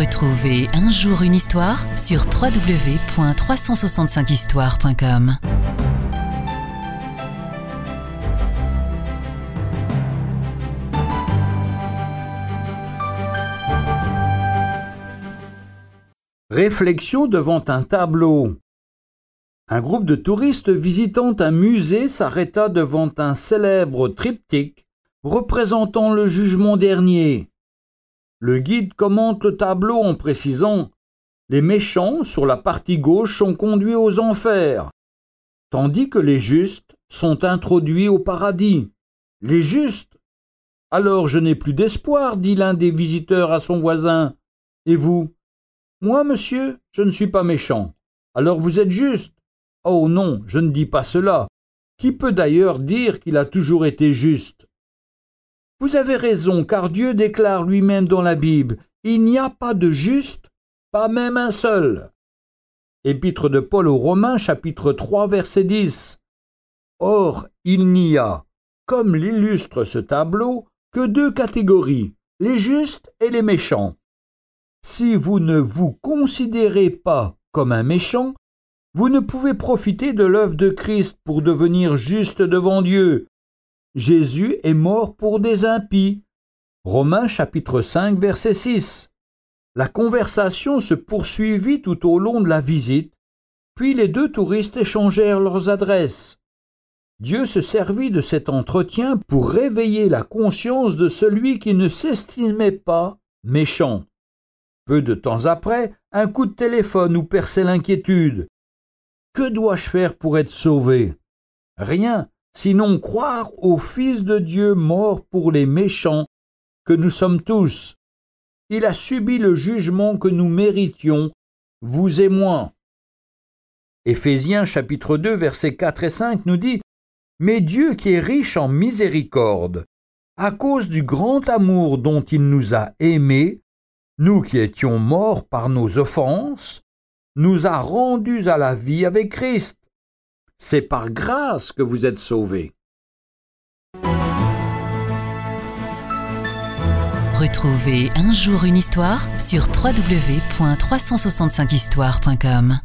Retrouvez un jour une histoire sur www.365histoire.com. Réflexion devant un tableau. Un groupe de touristes visitant un musée s'arrêta devant un célèbre triptyque représentant le jugement dernier. Le guide commente le tableau en précisant Les méchants, sur la partie gauche, sont conduits aux enfers, tandis que les justes sont introduits au paradis. Les justes? Alors je n'ai plus d'espoir, dit l'un des visiteurs à son voisin. Et vous? Moi, monsieur, je ne suis pas méchant. Alors vous êtes juste? Oh non, je ne dis pas cela. Qui peut d'ailleurs dire qu'il a toujours été juste? Vous avez raison, car Dieu déclare lui-même dans la Bible Il n'y a pas de juste, pas même un seul. Épître de Paul aux Romains, chapitre 3, verset 10. Or, il n'y a, comme l'illustre ce tableau, que deux catégories, les justes et les méchants. Si vous ne vous considérez pas comme un méchant, vous ne pouvez profiter de l'œuvre de Christ pour devenir juste devant Dieu. Jésus est mort pour des impies. Romains chapitre 5 verset 6. La conversation se poursuivit tout au long de la visite, puis les deux touristes échangèrent leurs adresses. Dieu se servit de cet entretien pour réveiller la conscience de celui qui ne s'estimait pas méchant. Peu de temps après, un coup de téléphone nous perçait l'inquiétude. Que dois-je faire pour être sauvé? Rien, sinon croire au Fils de Dieu mort pour les méchants, que nous sommes tous. Il a subi le jugement que nous méritions, vous et moi. Éphésiens chapitre 2 versets 4 et 5 nous dit Mais Dieu qui est riche en miséricorde, à cause du grand amour dont il nous a aimés, nous qui étions morts par nos offenses, nous a rendus à la vie avec Christ. C'est par grâce que vous êtes sauvés. Retrouvez un jour une histoire sur www.365histoire.com.